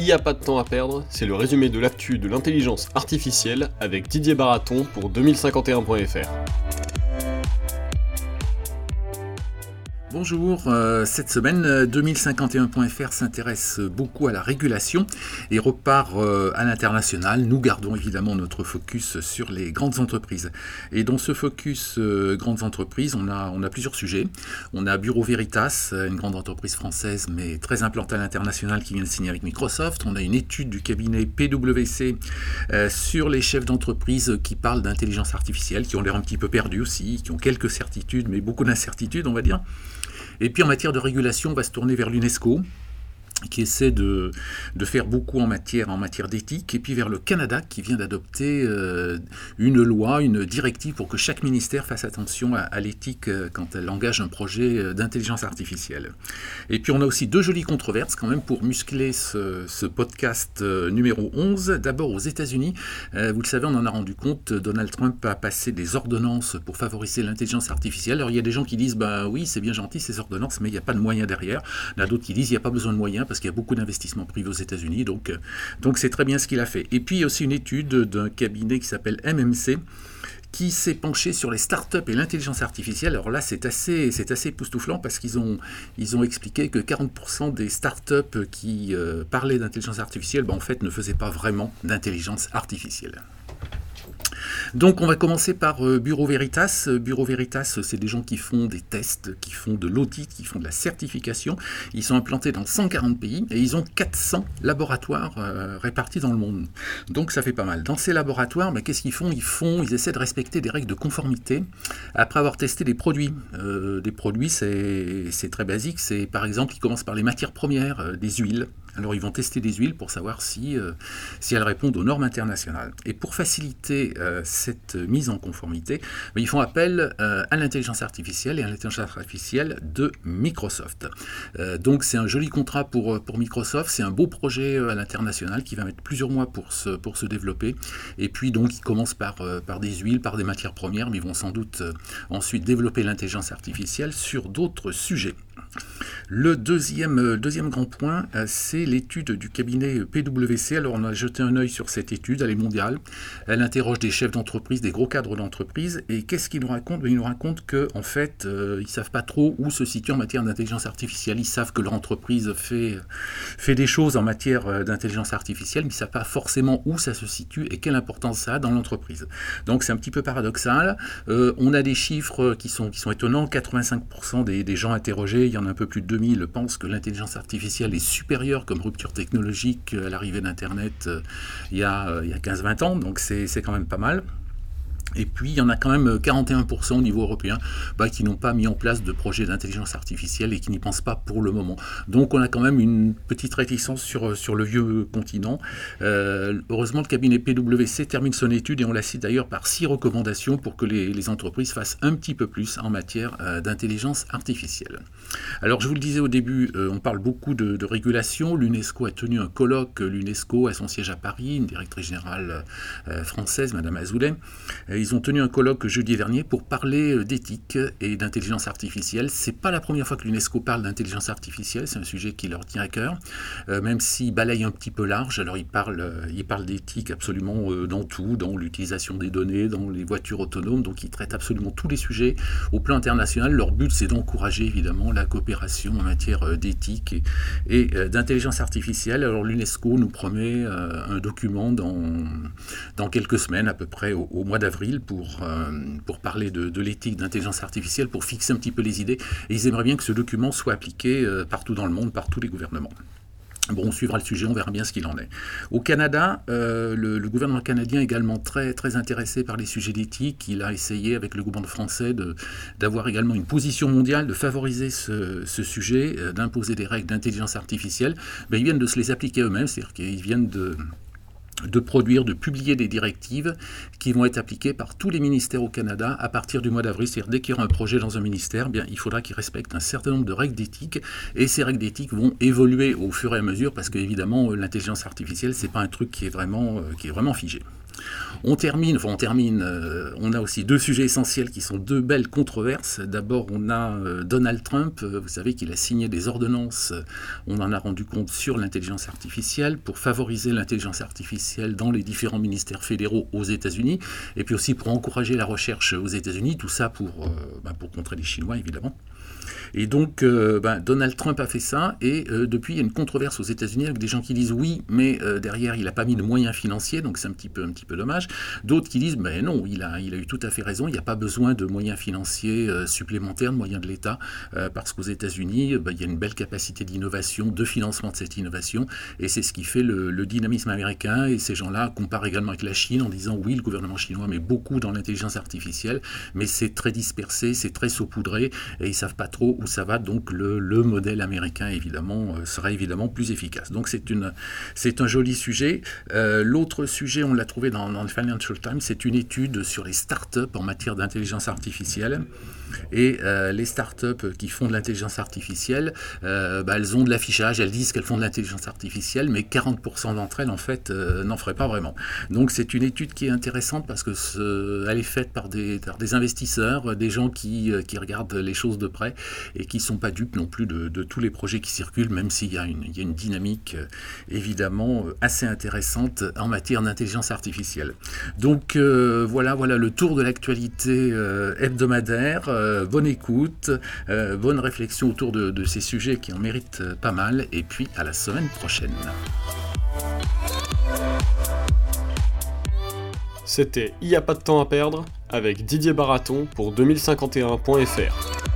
Il n'y a pas de temps à perdre, c'est le résumé de l'actu de l'intelligence artificielle avec Didier Baraton pour 2051.fr. Bonjour, euh, cette semaine 2051.fr euh, s'intéresse beaucoup à la régulation et repart euh, à l'international. Nous gardons évidemment notre focus sur les grandes entreprises. Et dans ce focus grandes entreprises, on a, on a plusieurs sujets. On a Bureau Veritas, une grande entreprise française mais très implantée à l'international qui vient de signer avec Microsoft. On a une étude du cabinet PwC sur les chefs d'entreprise qui parlent d'intelligence artificielle, qui ont l'air un petit peu perdus aussi, qui ont quelques certitudes mais beaucoup d'incertitudes on va dire. Et puis en matière de régulation, on va se tourner vers l'UNESCO qui essaie de, de, faire beaucoup en matière, en matière d'éthique, et puis vers le Canada qui vient d'adopter euh, une loi, une directive pour que chaque ministère fasse attention à, l'éthique euh, quand elle engage un projet euh, d'intelligence artificielle. Et puis on a aussi deux jolies controverses quand même pour muscler ce, ce podcast numéro 11. D'abord aux États-Unis, vous le savez, on en a rendu compte, Donald Trump a passé des ordonnances pour favoriser l'intelligence artificielle. Alors il y a des gens qui disent, ben oui, c'est bien gentil ces ordonnances, mais il n'y a pas de moyens derrière. Il y en a d'autres qui disent, il n'y a pas besoin de moyens parce qu'il y a beaucoup d'investissements privés aux États-Unis, donc euh, donc c'est très bien ce qu'il a fait. Et puis il y a aussi une étude d'un cabinet qui s'appelle MMC qui s'est penché sur les startups et l'intelligence artificielle. Alors là, c'est assez, c'est assez époustouflant parce qu'ils ont, ils ont expliqué que 40% des startups qui euh, parlaient d'intelligence artificielle, ben, en fait, ne faisaient pas vraiment d'intelligence artificielle. Donc on va commencer par euh, Bureau Veritas. Euh, Bureau Veritas, c'est des gens qui font des tests, qui font de l'audit, qui font de la certification. Ils sont implantés dans 140 pays et ils ont 400 laboratoires euh, répartis dans le monde. Donc ça fait pas mal. Dans ces laboratoires, qu'est-ce qu'ils font? Ils font, ils essaient de respecter des règles de conformité après avoir testé des produits. des produits, c'est très basique. C'est par exemple, ils commencent par les matières premières, des huiles. Alors ils vont tester des huiles pour savoir si, euh, elles répondent aux normes internationales. Et pour faciliter euh, cette mise en conformité, ben, ils font appel euh, à l'intelligence artificielle et à l'intelligence artificielle de Microsoft. donc c'est un joli contrat pour, Microsoft, c'est un beau projet à l'international qui va mettre plusieurs mois pour se, pour se développer. Et puis donc ils commencent par, par des huiles, par des matières premières, mais ils vont sans doute ensuite développer l'intelligence artificielle sur d'autres sujets. Le deuxième, euh, deuxième grand point, euh, c'est l'étude du cabinet PwC. Alors on a jeté un œil sur cette étude, elle est mondiale. Elle interroge des chefs d'entreprise, des gros cadres d'entreprise. Et qu'est-ce qu'il nous raconte ben, Il nous raconte qu'en en fait, euh, ils ne savent pas trop où se situe en matière d'intelligence artificielle. Ils savent que leur entreprise fait, fait des choses en matière d'intelligence artificielle, mais ils ne savent pas forcément où ça se situe et quelle importance ça a dans l'entreprise. Donc c'est un petit peu paradoxal. on a des chiffres qui sont, qui sont étonnants. 85% des, des gens interrogés, il y un peu plus de 2000, pensent que l'intelligence artificielle est supérieure comme rupture technologique à l'arrivée d'Internet euh, il y a, euh, a 15-20 ans, donc c'est quand même pas mal. Et puis, il y en a quand même 41% au niveau européen bah, qui n'ont pas mis en place de projet d'intelligence artificielle et qui n'y pensent pas pour le moment. Donc, on a quand même une petite réticence sur, sur le vieux continent. Euh, heureusement, le cabinet PwC termine son étude et on la cite d'ailleurs par six recommandations pour que les, entreprises fassent un petit peu plus en matière euh, d'intelligence artificielle. Alors, je vous le disais au début, euh, on parle beaucoup de, de régulation. L'UNESCO a tenu un colloque. L'UNESCO a son siège à Paris, une directrice générale française, Madame Azoulay ils ont tenu un colloque jeudi dernier pour parler euh, d'éthique et d'intelligence artificielle. C'est pas la première fois que l'UNESCO parle d'intelligence artificielle, c'est un sujet qui leur tient à cœur, euh, même s'ils balayent un petit peu large. Alors ils parlent, euh, ils parlent d'éthique absolument dans tout, dans l'utilisation des données, dans les voitures autonomes, donc ils traitent absolument tous les sujets au plan international. Leur but, c'est d'encourager évidemment la coopération en matière d'éthique et, d'intelligence artificielle. Alors l'UNESCO nous promet un document dans, dans quelques semaines, à peu près au mois d'avril pour, euh, pour parler de, l'éthique d'intelligence artificielle, pour fixer un petit peu les idées. Et ils aimeraient bien que ce document soit appliqué euh, partout dans le monde, par tous les gouvernements. Bon, on suivra le sujet, on verra bien ce qu'il en est. Au Canada, euh, le, gouvernement canadien est également très, très intéressé par les sujets d'éthique. Il a essayé, avec le gouvernement français, d'avoir également une position mondiale, de favoriser ce, ce sujet, d'imposer des règles d'intelligence artificielle. Mais ils viennent de se les appliquer eux-mêmes, c'est-à-dire qu'ils viennent de, de produire, de publier des directives qui vont être appliquées par tous les ministères au Canada à partir du mois d'avril. C'est-à-dire dès qu'il y aura un projet dans un ministère, bien, il faudra qu'il respecte un certain nombre de règles d'éthique et ces règles d'éthique vont évoluer au fur et à mesure parce qu'évidemment l'intelligence artificielle c'est pas un truc qui est vraiment, euh, qui est vraiment figé. On termine, enfin on termine, euh, on a aussi deux sujets essentiels qui sont deux belles controverses. D'abord, on a euh, Donald Trump, euh, vous savez qu'il a signé des ordonnances, on en a rendu compte sur l'intelligence artificielle pour favoriser l'intelligence artificielle dans les différents ministères fédéraux aux États-Unis, et puis aussi pour encourager la recherche aux États-Unis, tout ça pour, bah, pour contrer les Chinois évidemment. Et donc, euh, ben, Donald Trump a fait ça, et euh, depuis, il y a une controverse aux États-Unis avec des gens qui disent oui, mais euh, derrière, il n'a pas mis de moyens financiers, donc c'est un petit peu, un petit peu dommage. D'autres qui disent ben non, il a, il a eu tout à fait raison, il n'y a pas besoin de moyens financiers supplémentaires, de moyens de l'État, parce qu'aux États-Unis, ben, il y a une belle capacité d'innovation, de financement de cette innovation, et c'est ce qui fait le, le dynamisme américain. Et ces gens-là comparent également avec la Chine en disant oui, le gouvernement chinois met beaucoup dans l'intelligence artificielle, mais c'est très dispersé, c'est très saupoudré, et ils ne savent pas trop où ça va, donc le, modèle américain évidemment euh, sera évidemment plus efficace. Donc c'est un joli sujet. Euh, l'autre sujet, on l'a trouvé dans, le Financial Times, c'est une étude sur les startups en matière d'intelligence artificielle. Et euh, les startups qui font de l'intelligence artificielle, bah, elles ont de l'affichage, elles disent qu'elles font de l'intelligence artificielle, mais 40% d'entre elles, en fait, n'en feraient pas vraiment. Donc c'est une étude qui est intéressante parce que elle est faite par des, des investisseurs, des gens qui, qui regardent les choses de près et qui ne sont pas dupes non plus de, tous les projets qui circulent, même s'il y, a une, une dynamique euh, évidemment euh, assez intéressante en matière d'intelligence artificielle. Donc euh, voilà, voilà le tour de l'actualité hebdomadaire. bonne écoute, bonne réflexion autour de, de, ces sujets qui en méritent pas mal, et puis à la semaine prochaine. C'était Il n'y a pas de temps à perdre avec Didier Baraton pour 2051.fr.